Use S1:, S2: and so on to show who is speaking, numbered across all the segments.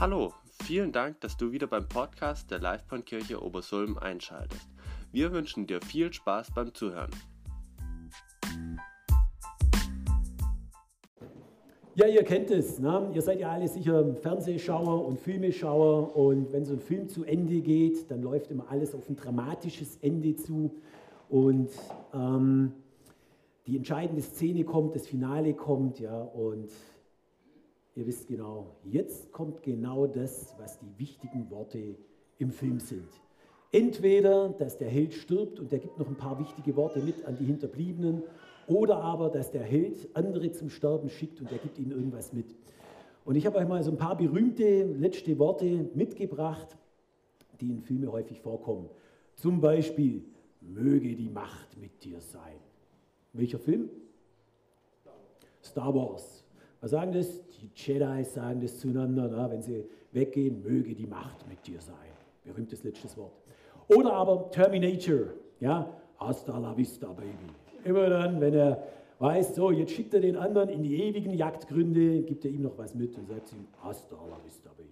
S1: Hallo, vielen Dank, dass du wieder beim Podcast der Livebahnkirche Obersulm einschaltest. Wir wünschen dir viel Spaß beim Zuhören.
S2: Ja, ihr kennt es. Ne? Ihr seid ja alle sicher Fernsehschauer und Filmeschauer. Und wenn so ein Film zu Ende geht, dann läuft immer alles auf ein dramatisches Ende zu. Und ähm, die entscheidende Szene kommt, das Finale kommt, ja. Und ihr wisst genau, jetzt kommt genau das, was die wichtigen Worte im Film sind. Entweder, dass der Held stirbt und der gibt noch ein paar wichtige Worte mit an die Hinterbliebenen, oder aber, dass der Held andere zum Sterben schickt und er gibt ihnen irgendwas mit. Und ich habe euch mal so ein paar berühmte letzte Worte mitgebracht, die in Filmen häufig vorkommen. Zum Beispiel, möge die Macht mit dir sein. Welcher Film? Star Wars. Was sagen das? Die Jedi sagen das zueinander, na, wenn sie weggehen, möge die Macht mit dir sein. Berühmtes letztes Wort. Oder aber Terminator, ja, hasta la vista, baby. Immer dann, wenn er weiß, so, jetzt schickt er den anderen in die ewigen Jagdgründe, gibt er ihm noch was mit und sagt ihm, hasta la vista, baby.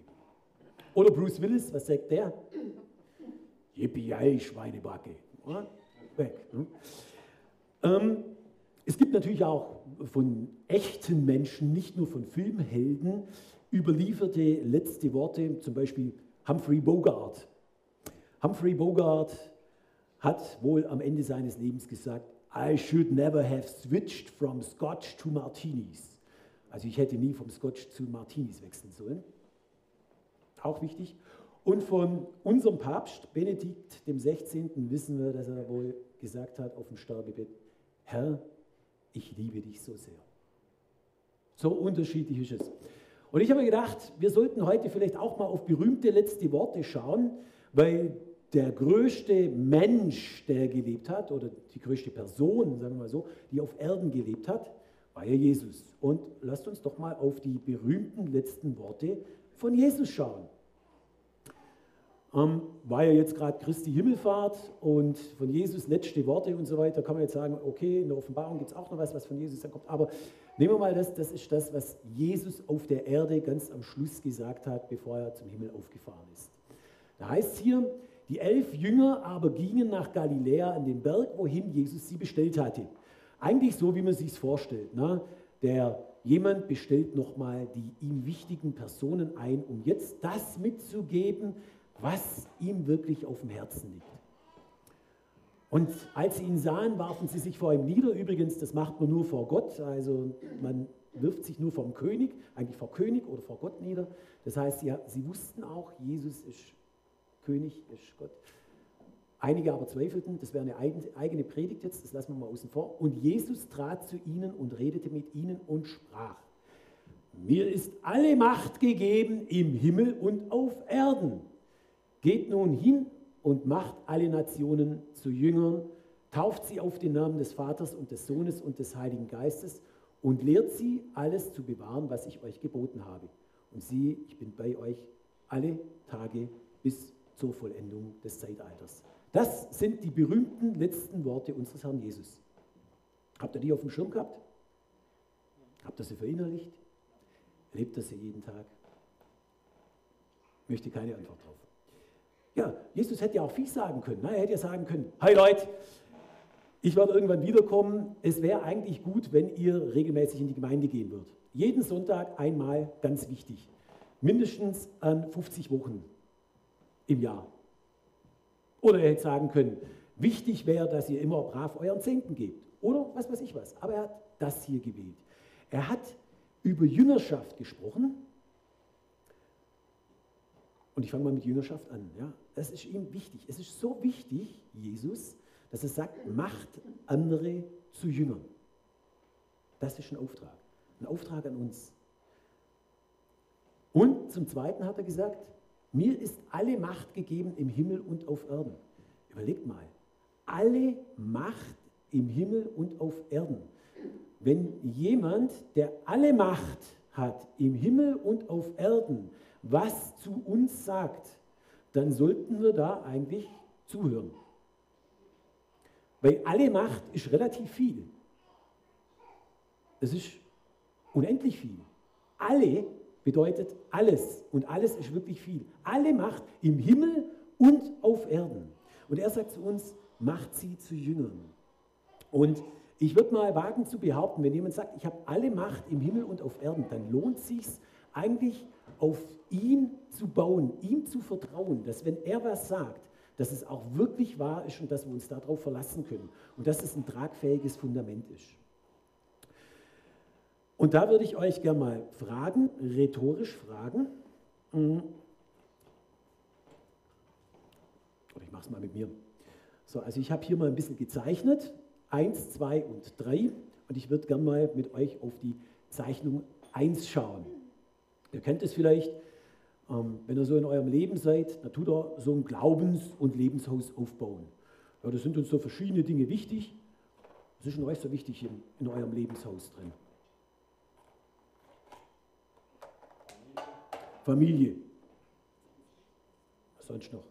S2: Oder Bruce Willis, was sagt der? Yippie, Schweinebacke. Weg. Ne? Ähm, es gibt natürlich auch von echten Menschen, nicht nur von Filmhelden, überlieferte letzte Worte, zum Beispiel Humphrey Bogart. Humphrey Bogart hat wohl am Ende seines Lebens gesagt, I should never have switched from Scotch to Martinis. Also ich hätte nie vom Scotch zu Martinis wechseln sollen. Auch wichtig. Und von unserem Papst Benedikt XVI. wissen wir, dass er wohl gesagt hat auf dem Sterbebett, Herr, ich liebe dich so sehr. So unterschiedlich ist es. Und ich habe gedacht, wir sollten heute vielleicht auch mal auf berühmte letzte Worte schauen, weil der größte Mensch, der gelebt hat, oder die größte Person, sagen wir mal so, die auf Erden gelebt hat, war ja Jesus. Und lasst uns doch mal auf die berühmten letzten Worte von Jesus schauen. Ähm, war ja jetzt gerade Christi Himmelfahrt und von Jesus letzte Worte und so weiter, kann man jetzt sagen, okay, in der Offenbarung gibt es auch noch was, was von Jesus dann kommt. Aber nehmen wir mal das, das ist das, was Jesus auf der Erde ganz am Schluss gesagt hat, bevor er zum Himmel aufgefahren ist. Da heißt es hier, die elf Jünger aber gingen nach Galiläa an den Berg, wohin Jesus sie bestellt hatte. Eigentlich so, wie man sich vorstellt. Ne? Der jemand bestellt nochmal die ihm wichtigen Personen ein, um jetzt das mitzugeben, was ihm wirklich auf dem Herzen liegt. Und als sie ihn sahen, warfen sie sich vor ihm nieder. Übrigens, das macht man nur vor Gott. Also man wirft sich nur vom König, eigentlich vor König oder vor Gott nieder. Das heißt, sie, sie wussten auch, Jesus ist König, ist Gott. Einige aber zweifelten, das wäre eine eigene Predigt jetzt, das lassen wir mal außen vor. Und Jesus trat zu ihnen und redete mit ihnen und sprach, mir ist alle Macht gegeben im Himmel und auf Erden. Geht nun hin und macht alle Nationen zu Jüngern, tauft sie auf den Namen des Vaters und des Sohnes und des Heiligen Geistes und lehrt sie, alles zu bewahren, was ich euch geboten habe. Und siehe, ich bin bei euch alle Tage bis zur Vollendung des Zeitalters. Das sind die berühmten letzten Worte unseres Herrn Jesus. Habt ihr die auf dem Schirm gehabt? Habt ihr sie verinnerlicht? Lebt ihr sie jeden Tag? Möchte keine Antwort drauf. Ja, Jesus hätte ja auch viel sagen können. Er hätte ja sagen können, hi Leute, ich werde irgendwann wiederkommen. Es wäre eigentlich gut, wenn ihr regelmäßig in die Gemeinde gehen würdet. Jeden Sonntag einmal, ganz wichtig. Mindestens an 50 Wochen im Jahr. Oder er hätte sagen können, wichtig wäre, dass ihr immer brav euren Zehnten gebt. Oder was weiß ich was. Aber er hat das hier gewählt. Er hat über Jüngerschaft gesprochen und ich fange mal mit Jüngerschaft an. Ja? Das ist ihm wichtig. Es ist so wichtig, Jesus, dass er sagt, macht andere zu Jüngern. Das ist ein Auftrag. Ein Auftrag an uns. Und zum Zweiten hat er gesagt, mir ist alle Macht gegeben im Himmel und auf Erden. Überlegt mal, alle Macht im Himmel und auf Erden. Wenn jemand, der alle Macht hat im Himmel und auf Erden, was zu uns sagt, dann sollten wir da eigentlich zuhören. Weil alle Macht ist relativ viel. Es ist unendlich viel. Alle bedeutet alles. Und alles ist wirklich viel. Alle Macht im Himmel und auf Erden. Und er sagt zu uns, macht sie zu Jüngern. Und ich würde mal wagen zu behaupten, wenn jemand sagt, ich habe alle Macht im Himmel und auf Erden, dann lohnt sich eigentlich auf ihn zu bauen, ihm zu vertrauen, dass wenn er was sagt, dass es auch wirklich wahr ist und dass wir uns darauf verlassen können und dass es ein tragfähiges Fundament ist. Und da würde ich euch gerne mal fragen, rhetorisch fragen. Mhm. Oder ich mache es mal mit mir. So, also ich habe hier mal ein bisschen gezeichnet. Eins, zwei und drei. Und ich würde gerne mal mit euch auf die Zeichnung 1 schauen. Ihr kennt es vielleicht, ähm, wenn ihr so in eurem Leben seid, dann tut ihr so ein Glaubens- und Lebenshaus aufbauen. Ja, da sind uns so verschiedene Dinge wichtig. Was ist denn euch so wichtig in, in eurem Lebenshaus drin? Familie. Was sonst noch?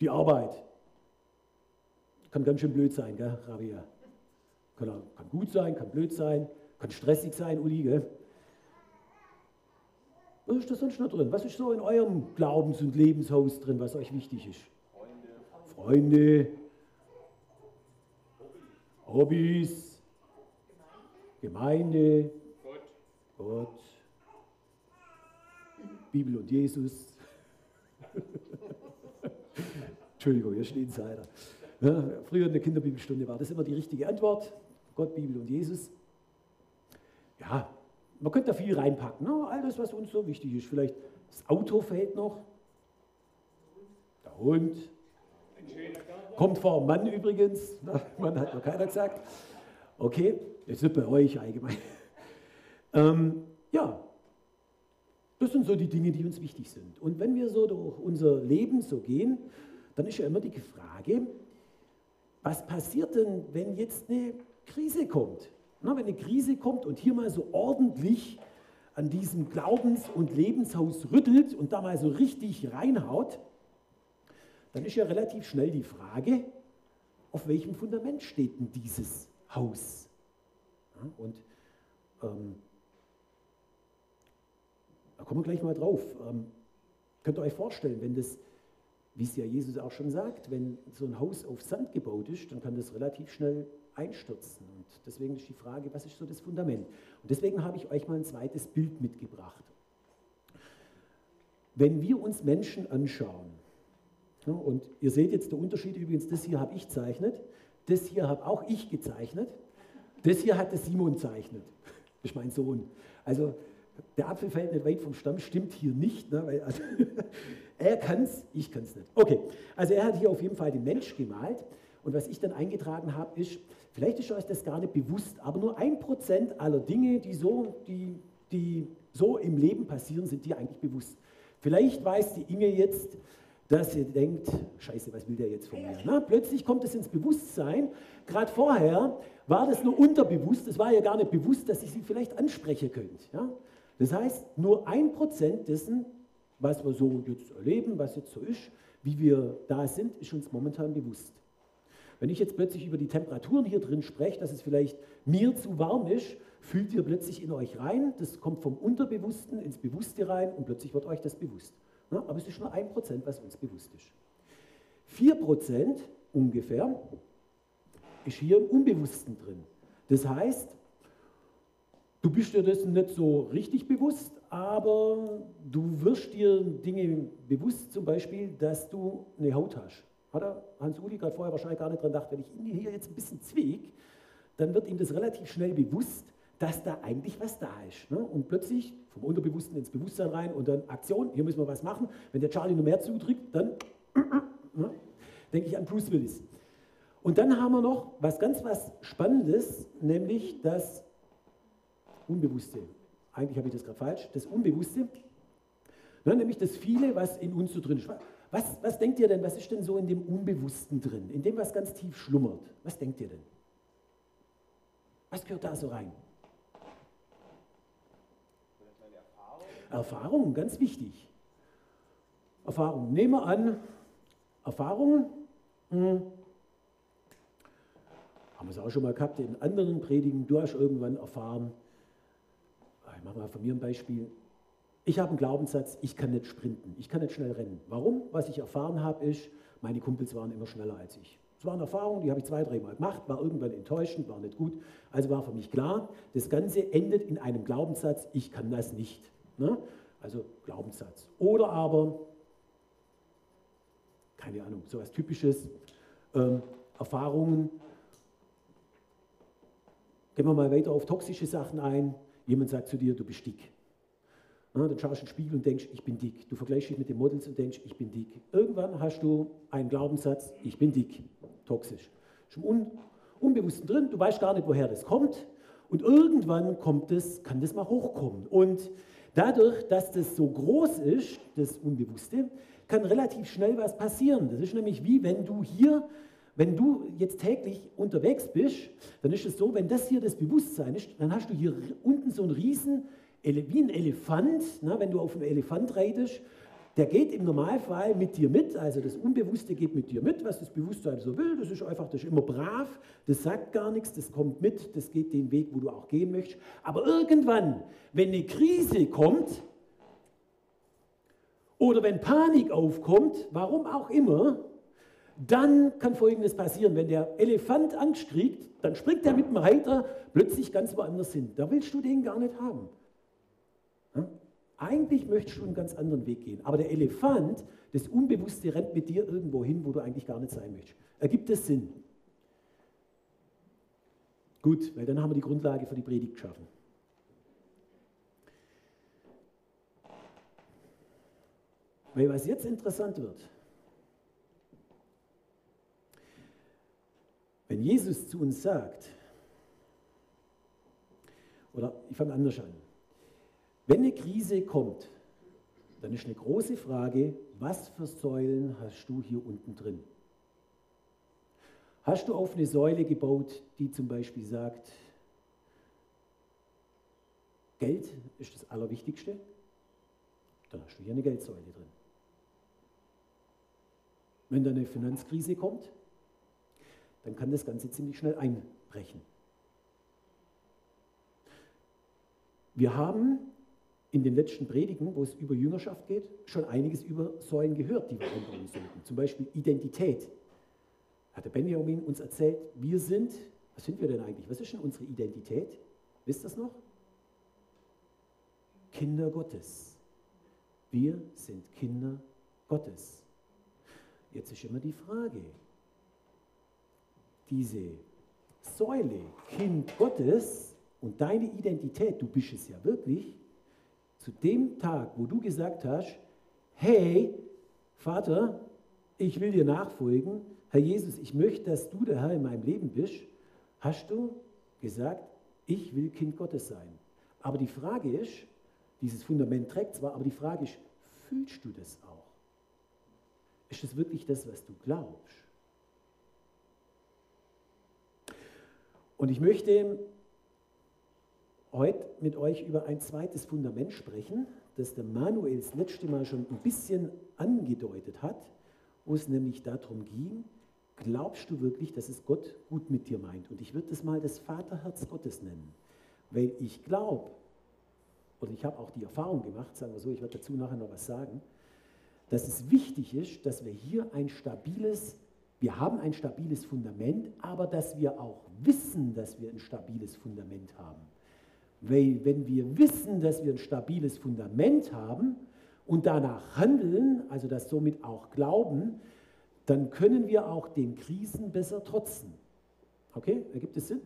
S2: Die Arbeit. Kann ganz schön blöd sein, gell, Rabia? Kann, kann gut sein, kann blöd sein, kann stressig sein, Uli, gell? Was ist da sonst noch drin? Was ist so in eurem Glaubens- und Lebenshaus drin, was euch wichtig ist? Freunde. Freunde. Hobbys. Gemeinde. Gott. Gott. Bibel und Jesus. Entschuldigung, ihr steht Insider. Ja, früher in der Kinderbibelstunde war das immer die richtige Antwort. Gott, Bibel und Jesus. Ja, man könnte da viel reinpacken. Ne? All das, was uns so wichtig ist. Vielleicht das Auto fällt noch. Der Hund. Kommt vor Mann übrigens. Mann hat noch keiner gesagt. Okay, jetzt nicht bei euch allgemein. Ähm, ja, das sind so die Dinge, die uns wichtig sind. Und wenn wir so durch unser Leben so gehen, dann ist ja immer die Frage, was passiert denn, wenn jetzt eine Krise kommt? Na, wenn eine Krise kommt und hier mal so ordentlich an diesem Glaubens- und Lebenshaus rüttelt und da mal so richtig reinhaut, dann ist ja relativ schnell die Frage, auf welchem Fundament steht denn dieses Haus? Ja, und ähm, da kommen wir gleich mal drauf. Ähm, könnt ihr euch vorstellen, wenn das wie es ja Jesus auch schon sagt, wenn so ein Haus auf Sand gebaut ist, dann kann das relativ schnell einstürzen. Und deswegen ist die Frage, was ist so das Fundament? Und deswegen habe ich euch mal ein zweites Bild mitgebracht. Wenn wir uns Menschen anschauen, und ihr seht jetzt den Unterschied übrigens, das hier habe ich gezeichnet, das hier habe auch ich gezeichnet, das hier hat der Simon zeichnet, das ist mein Sohn. Also der Apfel fällt nicht weit vom Stamm, stimmt hier nicht. Ne? Weil, also, er kann es, ich kann es nicht. Okay, also er hat hier auf jeden Fall den Mensch gemalt. Und was ich dann eingetragen habe, ist, vielleicht ist euch das gar nicht bewusst, aber nur ein Prozent aller Dinge, die so, die, die so im Leben passieren, sind dir eigentlich bewusst. Vielleicht weiß die Inge jetzt, dass ihr denkt, scheiße, was will der jetzt von mir? Na, plötzlich kommt es ins Bewusstsein. Gerade vorher war das nur unterbewusst, es war ja gar nicht bewusst, dass ich sie vielleicht ansprechen könnte. Ja? Das heißt, nur ein Prozent dessen, was wir so jetzt erleben, was jetzt so ist, wie wir da sind, ist uns momentan bewusst. Wenn ich jetzt plötzlich über die Temperaturen hier drin spreche, dass es vielleicht mir zu warm ist, fühlt ihr plötzlich in euch rein, das kommt vom Unterbewussten ins Bewusste rein und plötzlich wird euch das bewusst. Ja, aber es ist nur ein Prozent, was uns bewusst ist. Vier Prozent ungefähr ist hier im Unbewussten drin. Das heißt, Du bist dir dessen nicht so richtig bewusst, aber du wirst dir Dinge bewusst, zum Beispiel, dass du eine Haut hast. Hat er Hans-Uli gerade vorher wahrscheinlich gar nicht dran gedacht, wenn ich ihn hier jetzt ein bisschen zwieg, dann wird ihm das relativ schnell bewusst, dass da eigentlich was da ist. Ne? Und plötzlich vom Unterbewussten ins Bewusstsein rein und dann Aktion, hier müssen wir was machen. Wenn der Charlie noch mehr zudrückt, dann ne? denke ich an Bruce Willis. Und dann haben wir noch was ganz was Spannendes, nämlich dass Unbewusste. Eigentlich habe ich das gerade falsch. Das Unbewusste, ja, nämlich das Viele, was in uns so drin ist. Was, was denkt ihr denn, was ist denn so in dem Unbewussten drin? In dem, was ganz tief schlummert? Was denkt ihr denn? Was gehört da so rein? Erfahrung, ganz wichtig. Erfahrung. Nehmen wir an, Erfahrung, hm, haben wir es auch schon mal gehabt in anderen Predigen, du hast irgendwann erfahren, ich mache mal von mir ein Beispiel, ich habe einen Glaubenssatz, ich kann nicht sprinten, ich kann nicht schnell rennen. Warum? Was ich erfahren habe, ist, meine Kumpels waren immer schneller als ich. Es war eine Erfahrung, die habe ich zwei, dreimal gemacht, war irgendwann enttäuschend, war nicht gut. Also war für mich klar, das Ganze endet in einem Glaubenssatz, ich kann das nicht. Ne? Also Glaubenssatz. Oder aber, keine Ahnung, so etwas Typisches, ähm, Erfahrungen. Gehen wir mal weiter auf toxische Sachen ein. Jemand sagt zu dir, du bist dick. Ja, dann schaust du in den Spiegel und denkst, ich bin dick. Du vergleichst dich mit den Models und denkst, ich bin dick. Irgendwann hast du einen Glaubenssatz, ich bin dick. Toxisch. Schon un Unbewussten drin, du weißt gar nicht, woher das kommt. Und irgendwann kommt es, kann das mal hochkommen. Und dadurch, dass das so groß ist, das Unbewusste, kann relativ schnell was passieren. Das ist nämlich wie wenn du hier wenn du jetzt täglich unterwegs bist, dann ist es so, wenn das hier das Bewusstsein ist, dann hast du hier unten so einen riesen, wie ein Elefant, na, wenn du auf einem Elefant reitest, der geht im Normalfall mit dir mit, also das Unbewusste geht mit dir mit, was das Bewusstsein so will, das ist einfach, das ist immer brav, das sagt gar nichts, das kommt mit, das geht den Weg, wo du auch gehen möchtest. Aber irgendwann, wenn eine Krise kommt oder wenn Panik aufkommt, warum auch immer, dann kann Folgendes passieren. Wenn der Elefant Angst kriegt, dann springt er mit dem Reiter plötzlich ganz woanders hin. Da willst du den gar nicht haben. Eigentlich möchtest du einen ganz anderen Weg gehen. Aber der Elefant, das Unbewusste, rennt mit dir irgendwo hin, wo du eigentlich gar nicht sein möchtest. Ergibt es Sinn? Gut, weil dann haben wir die Grundlage für die Predigt geschaffen. Weil was jetzt interessant wird, Wenn Jesus zu uns sagt, oder ich fange anders an, wenn eine Krise kommt, dann ist eine große Frage, was für Säulen hast du hier unten drin? Hast du auf eine Säule gebaut, die zum Beispiel sagt, Geld ist das Allerwichtigste? Dann hast du hier eine Geldsäule drin. Wenn dann eine Finanzkrise kommt, dann kann das Ganze ziemlich schnell einbrechen. Wir haben in den letzten Predigen, wo es über Jüngerschaft geht, schon einiges über Säulen gehört, die wir einbauen sollten. Zum Beispiel Identität. Hat der Benjamin uns erzählt, wir sind, was sind wir denn eigentlich? Was ist denn unsere Identität? Wisst ihr das noch? Kinder Gottes. Wir sind Kinder Gottes. Jetzt ist immer die Frage, diese Säule, Kind Gottes und deine Identität, du bist es ja wirklich, zu dem Tag, wo du gesagt hast, hey, Vater, ich will dir nachfolgen, Herr Jesus, ich möchte, dass du der Herr in meinem Leben bist, hast du gesagt, ich will Kind Gottes sein. Aber die Frage ist, dieses Fundament trägt zwar, aber die Frage ist, fühlst du das auch? Ist das wirklich das, was du glaubst? Und ich möchte heute mit euch über ein zweites Fundament sprechen, das der Manuel das letzte Mal schon ein bisschen angedeutet hat, wo es nämlich darum ging, glaubst du wirklich, dass es Gott gut mit dir meint? Und ich würde das mal das Vaterherz Gottes nennen, weil ich glaube, oder ich habe auch die Erfahrung gemacht, sagen wir so, ich werde dazu nachher noch was sagen, dass es wichtig ist, dass wir hier ein stabiles wir haben ein stabiles Fundament, aber dass wir auch wissen, dass wir ein stabiles Fundament haben. Weil wenn wir wissen, dass wir ein stabiles Fundament haben und danach handeln, also das somit auch glauben, dann können wir auch den Krisen besser trotzen. Okay, ergibt es Sinn?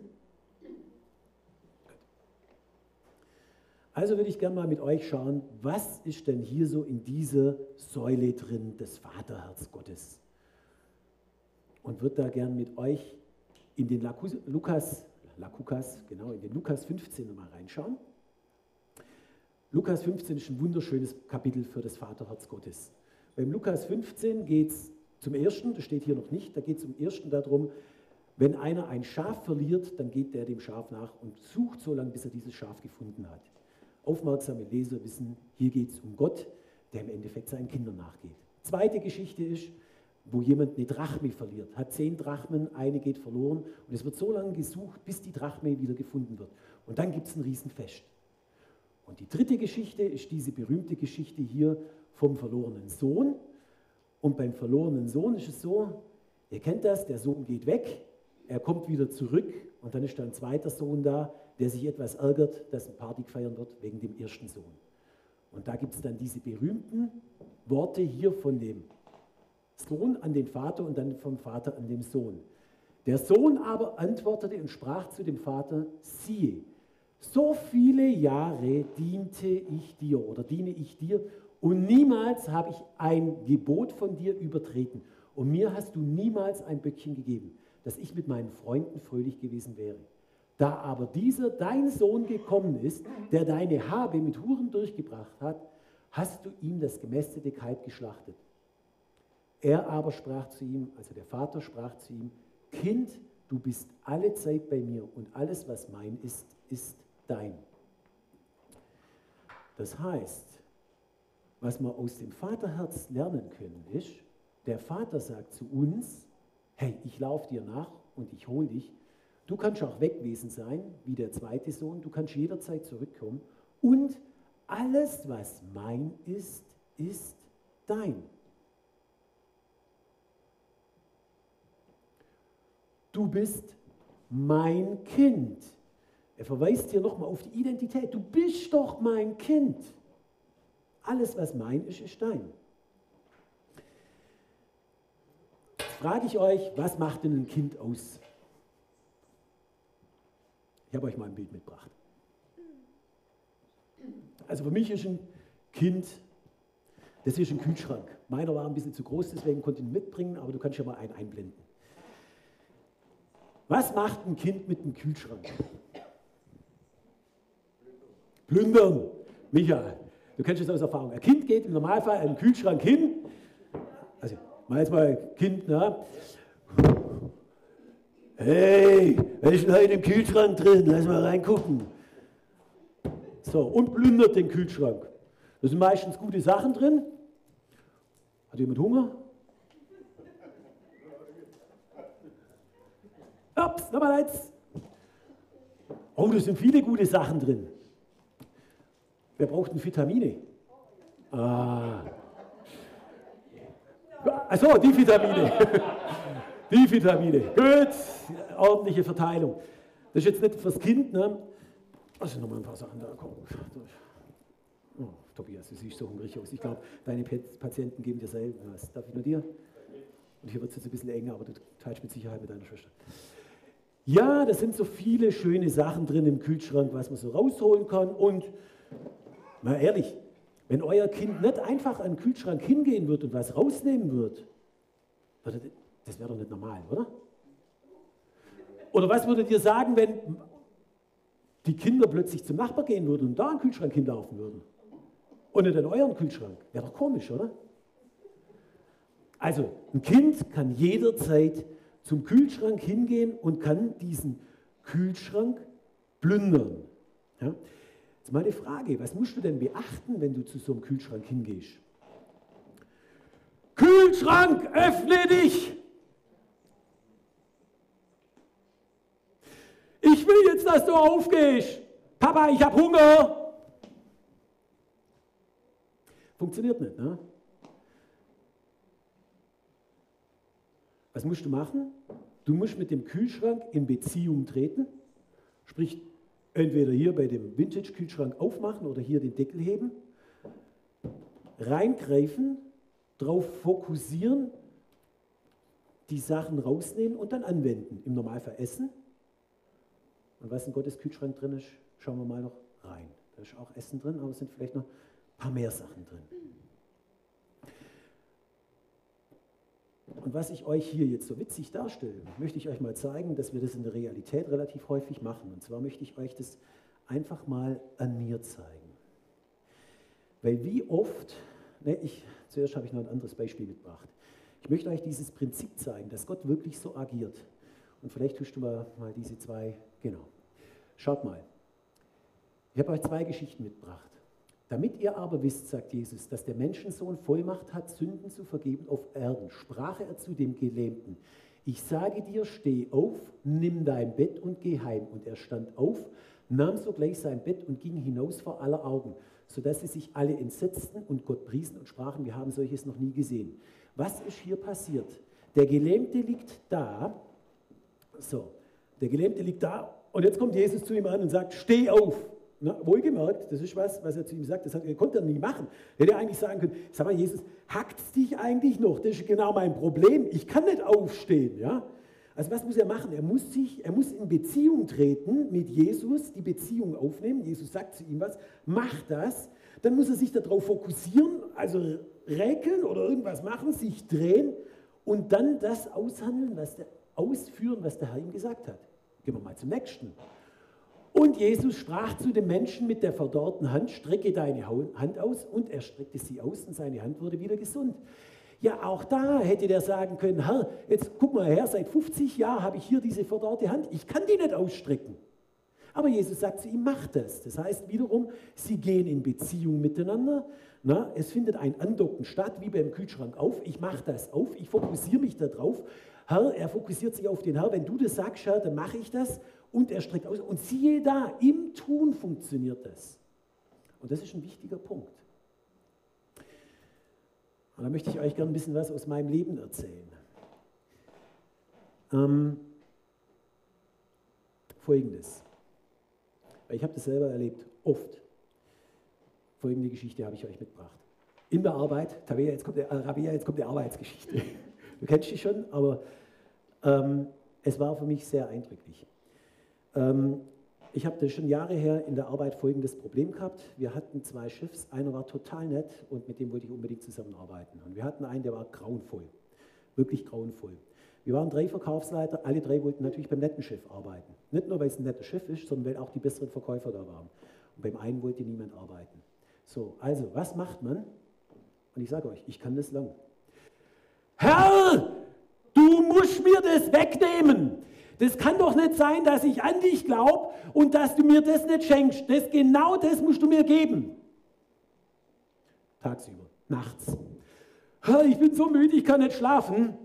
S2: Also würde ich gerne mal mit euch schauen, was ist denn hier so in dieser Säule drin des Vaterherz Gottes? und würde da gern mit euch in den Lukas, Lakukas, genau, in den Lukas 15 nochmal reinschauen. Lukas 15 ist ein wunderschönes Kapitel für das Vaterherz Gottes. Beim Lukas 15 geht es zum ersten, das steht hier noch nicht, da geht es zum ersten darum, wenn einer ein Schaf verliert, dann geht der dem Schaf nach und sucht so lange, bis er dieses Schaf gefunden hat. Aufmerksame Leser wissen, hier geht es um Gott, der im Endeffekt seinen Kindern nachgeht. Zweite Geschichte ist, wo jemand eine Drachme verliert, hat zehn Drachmen, eine geht verloren und es wird so lange gesucht, bis die Drachme wieder gefunden wird. Und dann gibt es ein Riesenfest. Und die dritte Geschichte ist diese berühmte Geschichte hier vom verlorenen Sohn. Und beim verlorenen Sohn ist es so, ihr kennt das, der Sohn geht weg, er kommt wieder zurück und dann ist da ein zweiter Sohn da, der sich etwas ärgert, dass ein Party feiern wird wegen dem ersten Sohn. Und da gibt es dann diese berühmten Worte hier von dem Sohn an den Vater und dann vom Vater an den Sohn. Der Sohn aber antwortete und sprach zu dem Vater, siehe, so viele Jahre diente ich dir oder diene ich dir und niemals habe ich ein Gebot von dir übertreten. Und mir hast du niemals ein Böckchen gegeben, dass ich mit meinen Freunden fröhlich gewesen wäre. Da aber dieser dein Sohn gekommen ist, der deine Habe mit Huren durchgebracht hat, hast du ihm das gemästete Kalb geschlachtet. Er aber sprach zu ihm, also der Vater sprach zu ihm, Kind, du bist alle Zeit bei mir und alles, was mein ist, ist dein. Das heißt, was wir aus dem Vaterherz lernen können, ist, der Vater sagt zu uns, hey, ich laufe dir nach und ich hole dich. Du kannst auch wegwesen sein, wie der zweite Sohn, du kannst jederzeit zurückkommen und alles, was mein ist, ist dein. Du bist mein Kind. Er verweist hier nochmal auf die Identität. Du bist doch mein Kind. Alles, was mein ist, ist dein. Jetzt frage ich euch, was macht denn ein Kind aus? Ich habe euch mal ein Bild mitgebracht. Also für mich ist ein Kind, das ist ein Kühlschrank. Meiner war ein bisschen zu groß, deswegen konnte ich ihn mitbringen, aber du kannst ja mal einen einblenden. Was macht ein Kind mit einem Kühlschrank? Plündern. Michael, du kennst das aus Erfahrung. Ein Kind geht im Normalfall den Kühlschrank hin. Also, mal jetzt mal Kind, na. Hey, was ist denn heute im Kühlschrank drin? Lass mal reingucken. So, und plündert den Kühlschrank. Da sind meistens gute Sachen drin. Hat jemand Hunger? Ups, nochmal eins. Oh, da sind viele gute Sachen drin. Wer braucht denn Vitamine? Ah. Achso, die Vitamine. Die Vitamine. Gut, ordentliche Verteilung. Das ist jetzt nicht fürs Kind, ne? Also nochmal ein paar Sachen da. Komm. Oh, Tobias, du siehst so hungrig aus. Ich glaube, deine Patienten geben dir selten was. Darf ich nur dir? Und hier wird es jetzt ein bisschen enger, aber du teilst mit Sicherheit mit deiner Schwester. Ja, da sind so viele schöne Sachen drin im Kühlschrank, was man so rausholen kann. Und Mal ehrlich, wenn euer Kind nicht einfach an den Kühlschrank hingehen wird und was rausnehmen wird, das wäre doch nicht normal, oder? Oder was würdet ihr sagen, wenn die Kinder plötzlich zum Nachbar gehen würden und da den Kühlschrank hinlaufen würden? Und nicht an euren Kühlschrank? Wäre doch komisch, oder? Also, ein Kind kann jederzeit zum Kühlschrank hingehen und kann diesen Kühlschrank plündern. Ja? Jetzt meine Frage, was musst du denn beachten, wenn du zu so einem Kühlschrank hingehst? Kühlschrank, öffne dich! Ich will jetzt, dass du aufgehst. Papa, ich habe Hunger. Funktioniert nicht, ne? Was musst du machen? Du musst mit dem Kühlschrank in Beziehung treten, sprich entweder hier bei dem Vintage-Kühlschrank aufmachen oder hier den Deckel heben, reingreifen, darauf fokussieren, die Sachen rausnehmen und dann anwenden. Im Normalfall essen. Und was in Gottes Kühlschrank drin ist, schauen wir mal noch rein. Da ist auch Essen drin, aber es sind vielleicht noch ein paar mehr Sachen drin. Und was ich euch hier jetzt so witzig darstelle, möchte ich euch mal zeigen, dass wir das in der Realität relativ häufig machen. Und zwar möchte ich euch das einfach mal an mir zeigen. Weil wie oft, ne, ich, zuerst habe ich noch ein anderes Beispiel mitgebracht. Ich möchte euch dieses Prinzip zeigen, dass Gott wirklich so agiert. Und vielleicht tust du mal, mal diese zwei, genau. Schaut mal. Ich habe euch zwei Geschichten mitgebracht. Damit ihr aber wisst, sagt Jesus, dass der Menschensohn Vollmacht hat, Sünden zu vergeben auf Erden, sprach er zu dem Gelähmten, ich sage dir, steh auf, nimm dein Bett und geh heim. Und er stand auf, nahm sogleich sein Bett und ging hinaus vor aller Augen, sodass sie sich alle entsetzten und Gott priesen und sprachen, wir haben solches noch nie gesehen. Was ist hier passiert? Der Gelähmte liegt da, so, der Gelähmte liegt da und jetzt kommt Jesus zu ihm an und sagt, steh auf. Na, wohlgemerkt, das ist was, was er zu ihm sagt, das hat, er konnte er nicht machen. Er hätte eigentlich sagen können, sag mal, Jesus, hackt dich eigentlich noch? Das ist genau mein Problem. Ich kann nicht aufstehen. Ja? Also was muss er machen? Er muss, sich, er muss in Beziehung treten mit Jesus, die Beziehung aufnehmen. Jesus sagt zu ihm was, mach das. Dann muss er sich darauf fokussieren, also räkeln oder irgendwas machen, sich drehen und dann das aushandeln, was der, ausführen, was der Herr ihm gesagt hat. Gehen wir mal zum nächsten. Und Jesus sprach zu dem Menschen mit der verdorrten Hand, strecke deine Hand aus. Und er streckte sie aus und seine Hand wurde wieder gesund. Ja, auch da hätte der sagen können, Herr, jetzt guck mal her, seit 50 Jahren habe ich hier diese verdorrte Hand, ich kann die nicht ausstrecken. Aber Jesus sagt zu ihm, mach das. Das heißt wiederum, sie gehen in Beziehung miteinander. Na, es findet ein Andocken statt, wie beim Kühlschrank auf. Ich mache das auf, ich fokussiere mich darauf. Herr, er fokussiert sich auf den Herr. Wenn du das sagst, Herr, dann mache ich das und er streckt aus. Und siehe da, im Tun funktioniert das. Und das ist ein wichtiger Punkt. Und da möchte ich euch gerne ein bisschen was aus meinem Leben erzählen. Ähm, Folgendes. Ich habe das selber erlebt, oft. Folgende Geschichte habe ich euch mitgebracht. In der Arbeit, Tabea, jetzt kommt der, äh, Rabea, jetzt kommt die Arbeitsgeschichte. Du kennst die schon, aber ähm, es war für mich sehr eindrücklich. Ähm, ich habe schon Jahre her in der Arbeit folgendes Problem gehabt. Wir hatten zwei Chefs, einer war total nett und mit dem wollte ich unbedingt zusammenarbeiten. Und wir hatten einen, der war grauenvoll, wirklich grauenvoll. Wir waren drei Verkaufsleiter, alle drei wollten natürlich beim netten Chef arbeiten. Nicht nur, weil es ein netter Chef ist, sondern weil auch die besseren Verkäufer da waren. Und beim einen wollte niemand arbeiten. So, also, was macht man? Und ich sage euch, ich kann das lang. Herr, du musst mir das wegnehmen. Das kann doch nicht sein, dass ich an dich glaube und dass du mir das nicht schenkst. Das, genau das musst du mir geben. Tagsüber, nachts. Ich bin so müde, ich kann nicht schlafen.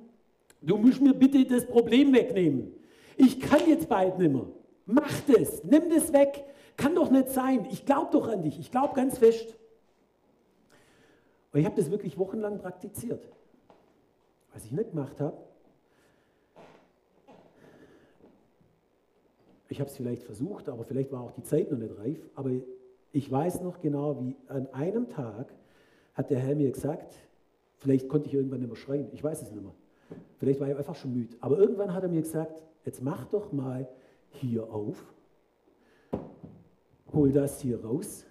S2: Du musst mir bitte das Problem wegnehmen. Ich kann jetzt bald nicht mehr. Mach das, nimm das weg. Kann doch nicht sein. Ich glaube doch an dich. Ich glaube ganz fest. Und ich habe das wirklich wochenlang praktiziert. Was ich nicht gemacht habe, Ich habe es vielleicht versucht, aber vielleicht war auch die Zeit noch nicht reif. Aber ich weiß noch genau, wie an einem Tag hat der Herr mir gesagt, vielleicht konnte ich irgendwann nicht mehr schreien, ich weiß es nicht mehr. Vielleicht war ich einfach schon müde. Aber irgendwann hat er mir gesagt, jetzt mach doch mal hier auf, hol das hier raus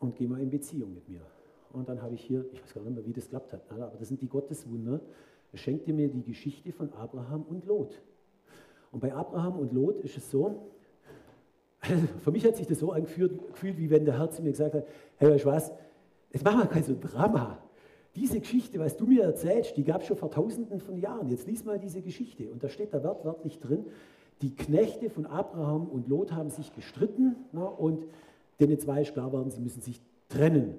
S2: und geh mal in Beziehung mit mir. Und dann habe ich hier, ich weiß gar nicht mehr, wie das klappt hat, aber das sind die Gotteswunder, schenkte mir die Geschichte von Abraham und Lot. Und bei Abraham und Lot ist es so, für mich hat sich das so angefühlt, wie wenn der Herr zu mir gesagt hat, hey, weißt du was, jetzt machen wir kein so Drama. Diese Geschichte, was du mir erzählst, die gab es schon vor tausenden von Jahren. Jetzt lies mal diese Geschichte. Und da steht da wörtlich drin, die Knechte von Abraham und Lot haben sich gestritten na, und denen zwei ist klar waren, sie müssen sich trennen.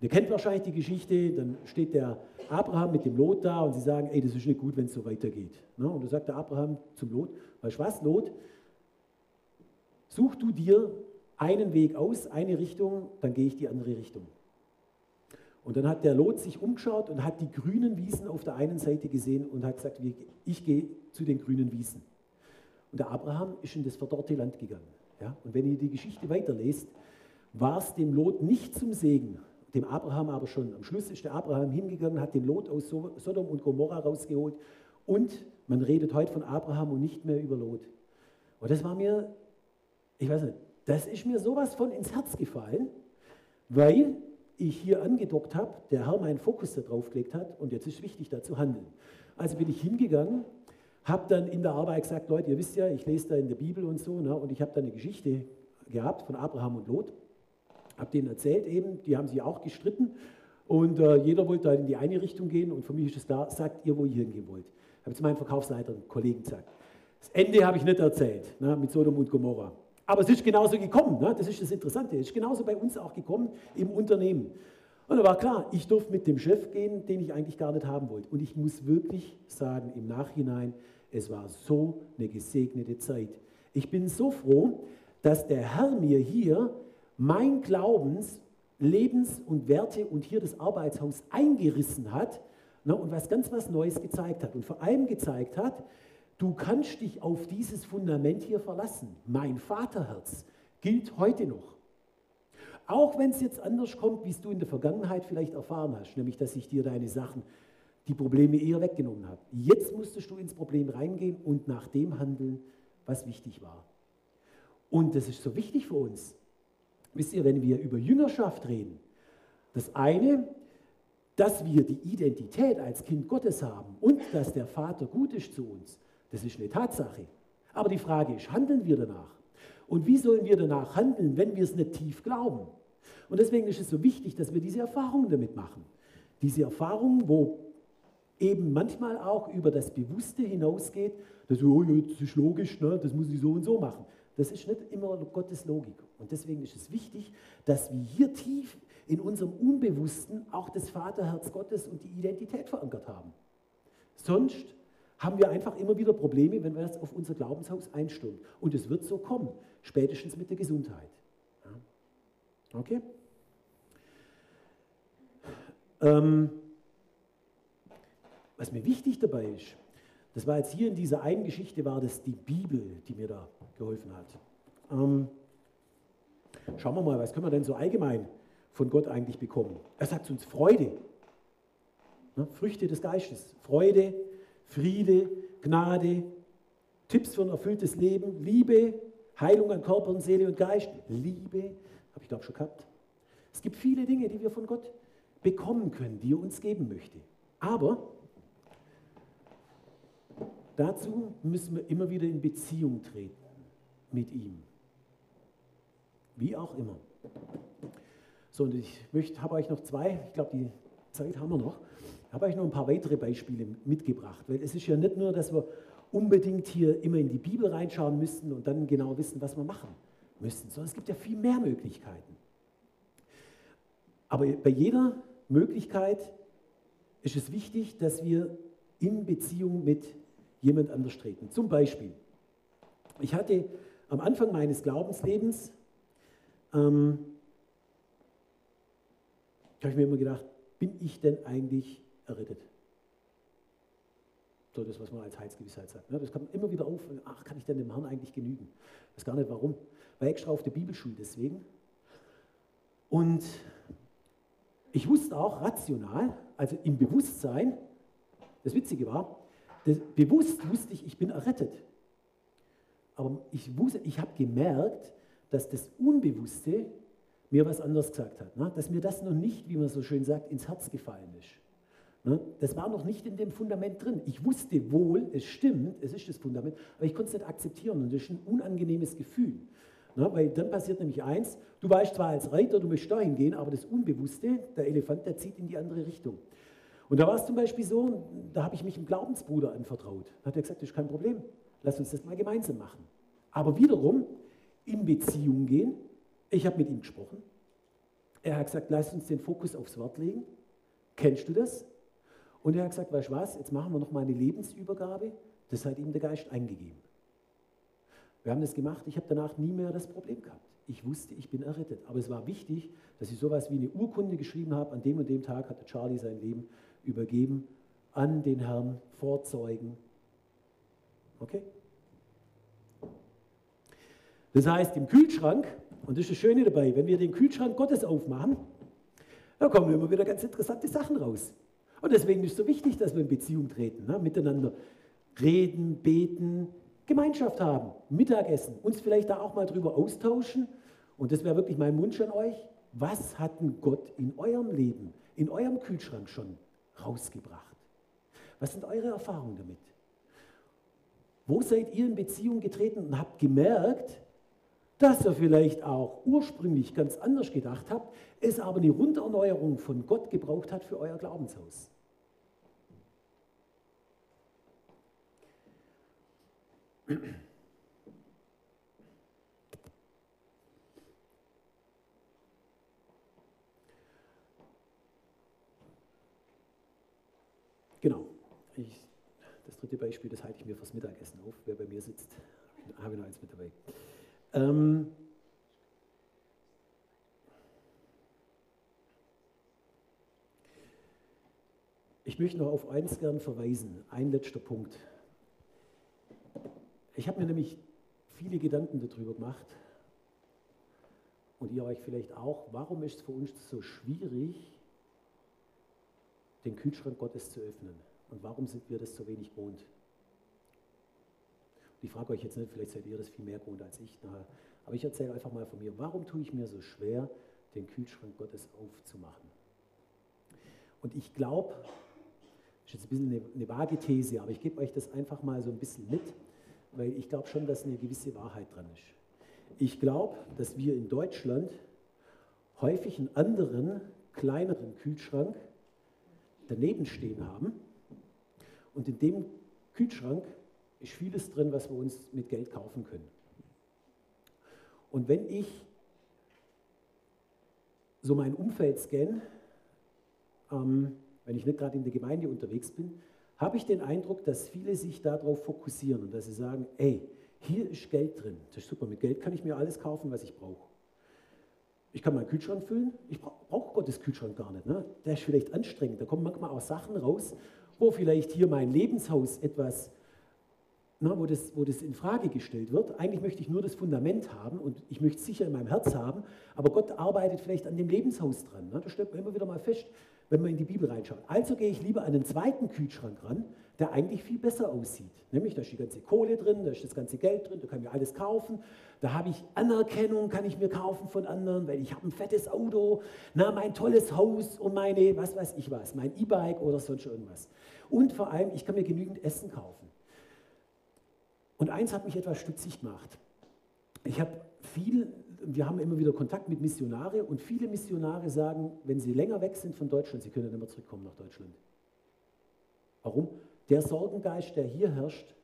S2: Ihr kennt wahrscheinlich die Geschichte, dann steht der Abraham mit dem Lot da und sie sagen, ey, das ist nicht gut, wenn es so weitergeht. Ne? Und da sagt der Abraham zum Lot, weißt du was, Lot, such du dir einen Weg aus, eine Richtung, dann gehe ich die andere Richtung. Und dann hat der Lot sich umgeschaut und hat die grünen Wiesen auf der einen Seite gesehen und hat gesagt, ich gehe zu den grünen Wiesen. Und der Abraham ist in das verdorrte Land gegangen. Und wenn ihr die Geschichte weiterlest, war es dem Lot nicht zum Segen, dem Abraham aber schon. Am Schluss ist der Abraham hingegangen, hat den Lot aus Sodom und Gomorra rausgeholt und man redet heute von Abraham und nicht mehr über Lot. Und das war mir, ich weiß nicht, das ist mir sowas von ins Herz gefallen, weil ich hier angedockt habe, der Herr meinen Fokus darauf gelegt hat und jetzt ist wichtig, da zu handeln. Also bin ich hingegangen, habe dann in der Arbeit gesagt, Leute, ihr wisst ja, ich lese da in der Bibel und so, ne, und ich habe da eine Geschichte gehabt von Abraham und Lot habe denen erzählt eben, die haben sich auch gestritten und äh, jeder wollte da in die eine Richtung gehen und für mich ist es da, sagt ihr, wo ihr hingehen wollt. Habe zu meinem Verkaufsleiter, Kollegen gesagt. Das Ende habe ich nicht erzählt, ne, mit Sodom und Gomorra. Aber es ist genauso gekommen, ne? das ist das Interessante, es ist genauso bei uns auch gekommen im Unternehmen. Und da war klar, ich durfte mit dem Chef gehen, den ich eigentlich gar nicht haben wollte. Und ich muss wirklich sagen, im Nachhinein, es war so eine gesegnete Zeit. Ich bin so froh, dass der Herr mir hier mein Glaubens, Lebens- und Werte und hier das Arbeitshaus eingerissen hat ne, und was ganz was Neues gezeigt hat. Und vor allem gezeigt hat, du kannst dich auf dieses Fundament hier verlassen. Mein Vaterherz gilt heute noch. Auch wenn es jetzt anders kommt, wie es du in der Vergangenheit vielleicht erfahren hast, nämlich dass ich dir deine Sachen, die Probleme eher weggenommen habe. Jetzt musstest du ins Problem reingehen und nach dem handeln, was wichtig war. Und das ist so wichtig für uns. Wisst ihr, wenn wir über Jüngerschaft reden, das eine, dass wir die Identität als Kind Gottes haben und dass der Vater gut ist zu uns, das ist eine Tatsache. Aber die Frage ist, handeln wir danach? Und wie sollen wir danach handeln, wenn wir es nicht tief glauben? Und deswegen ist es so wichtig, dass wir diese Erfahrungen damit machen. Diese Erfahrungen, wo eben manchmal auch über das Bewusste hinausgeht, dass, oh, das ist logisch, ne, das muss ich so und so machen. Das ist nicht immer Gottes Logik. Und deswegen ist es wichtig, dass wir hier tief in unserem Unbewussten auch das Vaterherz Gottes und die Identität verankert haben. Sonst haben wir einfach immer wieder Probleme, wenn wir das auf unser Glaubenshaus einstürmen. Und es wird so kommen, spätestens mit der Gesundheit. Okay? Ähm, was mir wichtig dabei ist, das war jetzt hier in dieser einen Geschichte, war das die Bibel, die mir da geholfen hat. Ähm, schauen wir mal, was können wir denn so allgemein von Gott eigentlich bekommen? Er sagt uns Freude, ne? Früchte des Geistes, Freude, Friede, Gnade, Tipps für ein erfülltes Leben, Liebe, Heilung an Körper und Seele und Geist, Liebe, habe ich glaube schon gehabt. Es gibt viele Dinge, die wir von Gott bekommen können, die er uns geben möchte. Aber Dazu müssen wir immer wieder in Beziehung treten mit ihm. Wie auch immer. So, und ich habe euch noch zwei, ich glaube, die Zeit haben wir noch, habe euch noch ein paar weitere Beispiele mitgebracht, weil es ist ja nicht nur, dass wir unbedingt hier immer in die Bibel reinschauen müssen und dann genau wissen, was wir machen müssen, sondern es gibt ja viel mehr Möglichkeiten. Aber bei jeder Möglichkeit ist es wichtig, dass wir in Beziehung mit jemand anders treten. Zum Beispiel, ich hatte am Anfang meines Glaubenslebens, ähm, habe ich mir immer gedacht, bin ich denn eigentlich errettet? So das, was man als Heilsgewissheit sagt. Ne? Das kommt immer wieder auf, ach, kann ich denn dem Herrn eigentlich genügen? Ich weiß gar nicht warum. War extra auf der Bibelschule deswegen. Und ich wusste auch rational, also im Bewusstsein, das Witzige war, das, bewusst wusste ich, ich bin errettet. Aber ich, ich habe gemerkt, dass das Unbewusste mir was anderes gesagt hat. Ne? Dass mir das noch nicht, wie man so schön sagt, ins Herz gefallen ist. Ne? Das war noch nicht in dem Fundament drin. Ich wusste wohl, es stimmt, es ist das Fundament, aber ich konnte es nicht akzeptieren und das ist ein unangenehmes Gefühl. Ne? Weil dann passiert nämlich eins, du weißt zwar als Reiter, du möchtest dahin gehen, aber das Unbewusste, der Elefant, der zieht in die andere Richtung. Und da war es zum Beispiel so, da habe ich mich einem Glaubensbruder anvertraut. Da hat er gesagt, das ist kein Problem, lass uns das mal gemeinsam machen. Aber wiederum in Beziehung gehen. Ich habe mit ihm gesprochen. Er hat gesagt, lass uns den Fokus aufs Wort legen. Kennst du das? Und er hat gesagt, weißt du was, jetzt machen wir noch mal eine Lebensübergabe. Das hat ihm der Geist eingegeben. Wir haben das gemacht, ich habe danach nie mehr das Problem gehabt. Ich wusste, ich bin errettet. Aber es war wichtig, dass ich sowas wie eine Urkunde geschrieben habe, an dem und dem Tag hatte Charlie sein Leben übergeben an den Herrn vorzeugen. Okay? Das heißt, im Kühlschrank, und das ist das Schöne dabei, wenn wir den Kühlschrank Gottes aufmachen, da kommen immer wieder ganz interessante Sachen raus. Und deswegen ist es so wichtig, dass wir in Beziehung treten, ne? miteinander reden, beten, Gemeinschaft haben, Mittagessen, uns vielleicht da auch mal drüber austauschen. Und das wäre wirklich mein Wunsch an euch. Was hat denn Gott in eurem Leben, in eurem Kühlschrank schon rausgebracht? Was sind eure Erfahrungen damit? Wo seid ihr in Beziehung getreten und habt gemerkt, dass ihr vielleicht auch ursprünglich ganz anders gedacht habt, es aber eine Runderneuerung von Gott gebraucht hat für euer Glaubenshaus. Genau. Ich, das dritte Beispiel, das halte ich mir fürs Mittagessen auf. Wer bei mir sitzt, habe ich noch eins mit dabei. Ähm, ich möchte noch auf eins gern verweisen. Ein letzter Punkt. Ich habe mir nämlich viele Gedanken darüber gemacht und ihr euch vielleicht auch, warum ist es für uns so schwierig, den Kühlschrank Gottes zu öffnen? Und warum sind wir das so wenig gewohnt? Ich frage euch jetzt nicht, vielleicht seid ihr das viel mehr gewohnt als ich, aber ich erzähle einfach mal von mir, warum tue ich mir so schwer, den Kühlschrank Gottes aufzumachen? Und ich glaube, das ist jetzt ein bisschen eine, eine vage These, aber ich gebe euch das einfach mal so ein bisschen mit, weil ich glaube schon, dass eine gewisse Wahrheit dran ist. Ich glaube, dass wir in Deutschland häufig einen anderen, kleineren Kühlschrank daneben stehen haben. Und in dem Kühlschrank ist vieles drin, was wir uns mit Geld kaufen können. Und wenn ich so mein Umfeld scanne, ähm, wenn ich nicht gerade in der Gemeinde unterwegs bin, habe ich den Eindruck, dass viele sich darauf fokussieren und dass sie sagen, ey, hier ist Geld drin. Das ist super, mit Geld kann ich mir alles kaufen, was ich brauche. Ich kann meinen Kühlschrank füllen, ich brauche Gottes Kühlschrank gar nicht. Ne? Der ist vielleicht anstrengend, da kommen manchmal auch Sachen raus, wo vielleicht hier mein Lebenshaus etwas, na, wo, das, wo das in Frage gestellt wird. Eigentlich möchte ich nur das Fundament haben und ich möchte es sicher in meinem Herz haben, aber Gott arbeitet vielleicht an dem Lebenshaus dran. Ne? Da stellt man immer wieder mal fest, wenn man in die Bibel reinschaut. Also gehe ich lieber an den zweiten Kühlschrank ran, der eigentlich viel besser aussieht. Nämlich, da ist die ganze Kohle drin, da ist das ganze Geld drin, da kann ich mir alles kaufen. Da habe ich Anerkennung, kann ich mir kaufen von anderen, weil ich habe ein fettes Auto, na, mein tolles Haus und meine, was weiß ich was, mein E-Bike oder sonst irgendwas. Und vor allem, ich kann mir genügend Essen kaufen. Und eins hat mich etwas stutzig gemacht. Ich habe viel wir haben immer wieder Kontakt mit Missionare und viele Missionare sagen, wenn sie länger weg sind von Deutschland, sie können nicht mehr zurückkommen nach Deutschland. Warum? Der Sorgengeist, der hier herrscht,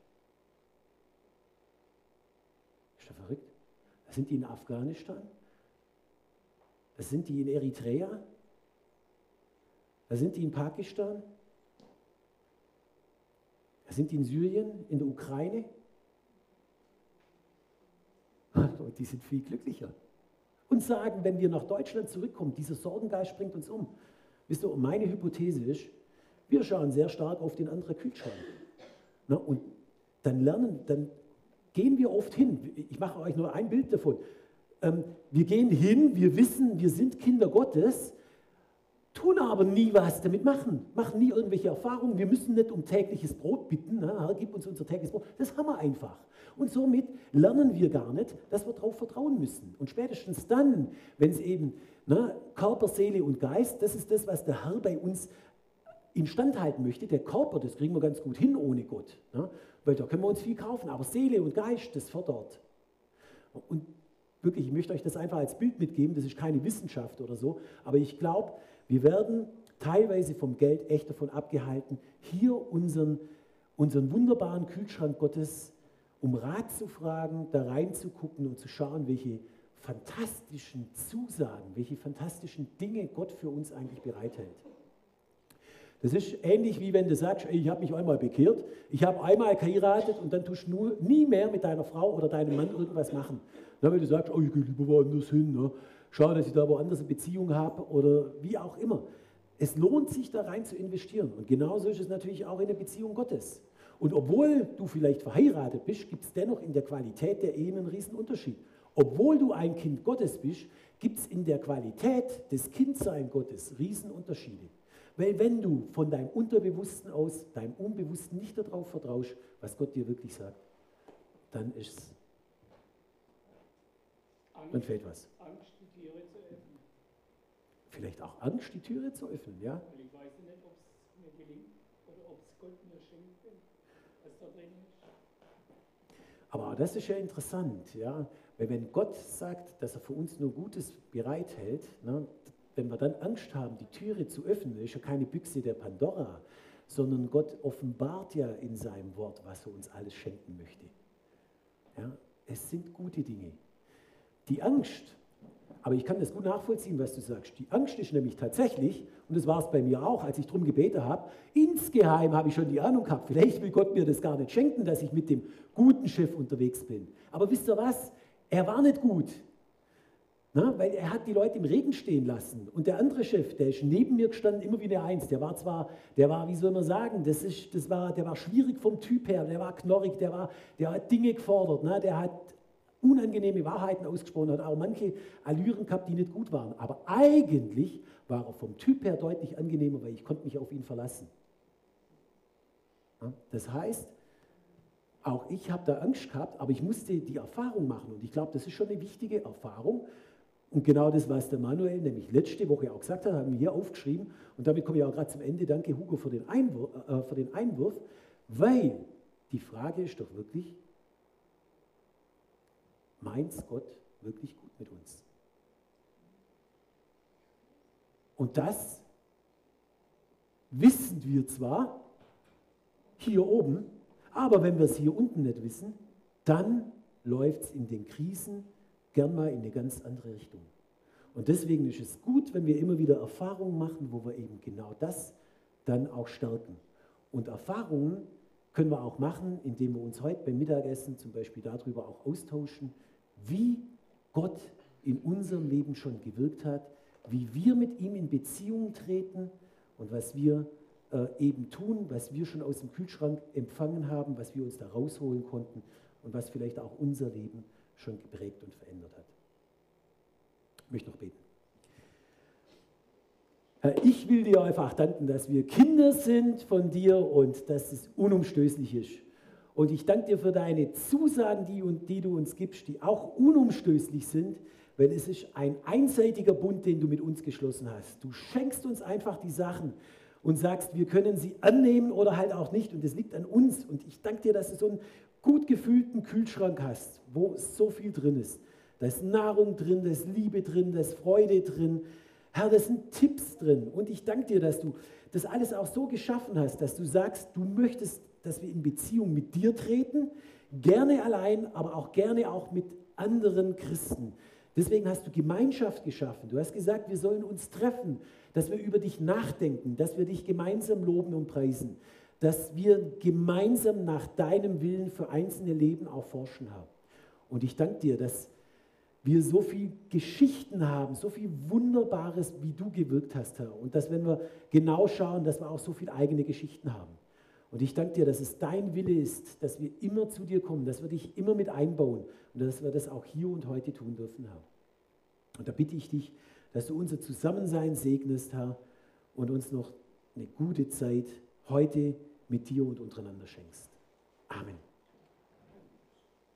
S2: ist ja verrückt. Da sind die in Afghanistan, sind die in Eritrea, da sind die in Pakistan, sind die in Syrien, in der Ukraine, und die sind viel glücklicher. Und sagen, wenn wir nach Deutschland zurückkommen, dieser Sorgengeist bringt uns um. Wisst ihr, meine Hypothese ist, wir schauen sehr stark auf den anderen Kühlschrank. Na, und dann lernen, dann gehen wir oft hin. Ich mache euch nur ein Bild davon. Ähm, wir gehen hin, wir wissen, wir sind Kinder Gottes, tun aber nie was damit machen, machen nie irgendwelche Erfahrungen. Wir müssen nicht um tägliches Brot bitten, ne? Herr, gib uns unser tägliches Brot. Das haben wir einfach. Und somit lernen wir gar nicht, dass wir darauf vertrauen müssen. Und spätestens dann, wenn es eben ne, Körper, Seele und Geist, das ist das, was der Herr bei uns instand halten möchte. Der Körper, das kriegen wir ganz gut hin ohne Gott, ne? weil da können wir uns viel kaufen. Aber Seele und Geist, das fördert. Und wirklich, ich möchte euch das einfach als Bild mitgeben, das ist keine Wissenschaft oder so, aber ich glaube, wir werden teilweise vom Geld echt davon abgehalten, hier unseren, unseren wunderbaren Kühlschrank Gottes um Rat zu fragen, da reinzugucken und zu schauen, welche fantastischen Zusagen, welche fantastischen Dinge Gott für uns eigentlich bereithält. Das ist ähnlich wie wenn du sagst, ich habe mich einmal bekehrt, ich habe einmal geheiratet und dann tust du nie mehr mit deiner Frau oder deinem Mann irgendwas machen. Na, wenn du sagst, oh, ich gehe lieber woanders hin, ne? Schau, dass ich da woanders eine Beziehung habe oder wie auch immer. Es lohnt sich da rein zu investieren. Und genauso ist es natürlich auch in der Beziehung Gottes. Und obwohl du vielleicht verheiratet bist, gibt es dennoch in der Qualität der Ehe einen riesen Unterschied. Obwohl du ein Kind Gottes bist, gibt es in der Qualität des Kindsein Gottes Riesenunterschiede. Weil wenn du von deinem Unterbewussten aus, deinem Unbewussten nicht darauf vertraust, was Gott dir wirklich sagt, dann ist es, dann fällt was. Angst, Türe zu öffnen. Vielleicht auch Angst, die Türe zu öffnen, ja? Weil ich weiß nicht, ob es mir gelingt oder ob es Gott mir schenkt, was da drin ist. Aber das ist ja interessant, ja? Weil wenn Gott sagt, dass er für uns nur Gutes bereithält, ne, wenn wir dann Angst haben, die Türe zu öffnen, ist ja keine Büchse der Pandora, sondern Gott offenbart ja in seinem Wort, was er uns alles schenken möchte. Ja, es sind gute Dinge. Die Angst, Aber ich kann das gut nachvollziehen, was du sagst. Die Angst ist nämlich tatsächlich, und das war es bei mir auch, als ich darum gebeten habe, insgeheim habe ich schon die Ahnung gehabt, vielleicht will Gott mir das gar nicht schenken, dass ich mit dem guten Chef unterwegs bin. Aber wisst ihr was? Er war nicht gut. Na, weil er hat die Leute im Regen stehen lassen. Und der andere Chef, der ist neben mir gestanden, immer wie eine Eins. Der war zwar, der war, wie soll man sagen, das ist, das war, der war schwierig vom Typ her, der war knorrig, der, war, der hat Dinge gefordert, ne? der hat unangenehme Wahrheiten ausgesprochen, hat auch manche Allüren gehabt, die nicht gut waren. Aber eigentlich war er vom Typ her deutlich angenehmer, weil ich konnte mich auf ihn verlassen. Das heißt, auch ich habe da Angst gehabt, aber ich musste die Erfahrung machen. Und ich glaube, das ist schon eine wichtige Erfahrung. Und genau das, was der Manuel nämlich letzte Woche auch gesagt hat, haben wir hier aufgeschrieben. Und damit komme ich auch gerade zum Ende. Danke, Hugo, für den, Einwurf, äh, für den Einwurf. Weil die Frage ist doch wirklich, meint Gott wirklich gut mit uns? Und das wissen wir zwar hier oben, aber wenn wir es hier unten nicht wissen, dann läuft es in den Krisen gern mal in eine ganz andere Richtung. Und deswegen ist es gut, wenn wir immer wieder Erfahrungen machen, wo wir eben genau das dann auch stärken. Und Erfahrungen können wir auch machen, indem wir uns heute beim Mittagessen zum Beispiel darüber auch austauschen, wie Gott in unserem Leben schon gewirkt hat, wie wir mit ihm in Beziehung treten und was wir äh, eben tun, was wir schon aus dem Kühlschrank empfangen haben, was wir uns da rausholen konnten und was vielleicht auch unser Leben schon geprägt und verändert hat. Ich möchte noch beten. Ich will dir einfach danken, dass wir Kinder sind von dir und dass es unumstößlich ist und ich danke dir für deine Zusagen, die, die du uns gibst, die auch unumstößlich sind, weil es ist ein einseitiger Bund, den du mit uns geschlossen hast. Du schenkst uns einfach die Sachen und sagst, wir können sie annehmen oder halt auch nicht. Und das liegt an uns. Und ich danke dir, dass du so einen gut gefüllten Kühlschrank hast, wo so viel drin ist. Da ist Nahrung drin, da ist Liebe drin, da ist Freude drin. Herr, da sind Tipps drin. Und ich danke dir, dass du das alles auch so geschaffen hast, dass du sagst, du möchtest dass wir in Beziehung mit dir treten, gerne allein, aber auch gerne auch mit anderen Christen. Deswegen hast du Gemeinschaft geschaffen. Du hast gesagt, wir sollen uns treffen, dass wir über dich nachdenken, dass wir dich gemeinsam loben und preisen, dass wir gemeinsam nach deinem Willen für einzelne Leben auch forschen haben. Und ich danke dir, dass wir so viel Geschichten haben, so viel Wunderbares, wie du gewirkt hast, Herr. Und dass, wenn wir genau schauen, dass wir auch so viele eigene Geschichten haben. Und ich danke dir, dass es dein Wille ist, dass wir immer zu dir kommen, dass wir dich immer mit einbauen und dass wir das auch hier und heute tun dürfen, Herr. Und da bitte ich dich, dass du unser Zusammensein segnest, Herr, und uns noch eine gute Zeit heute mit dir und untereinander schenkst.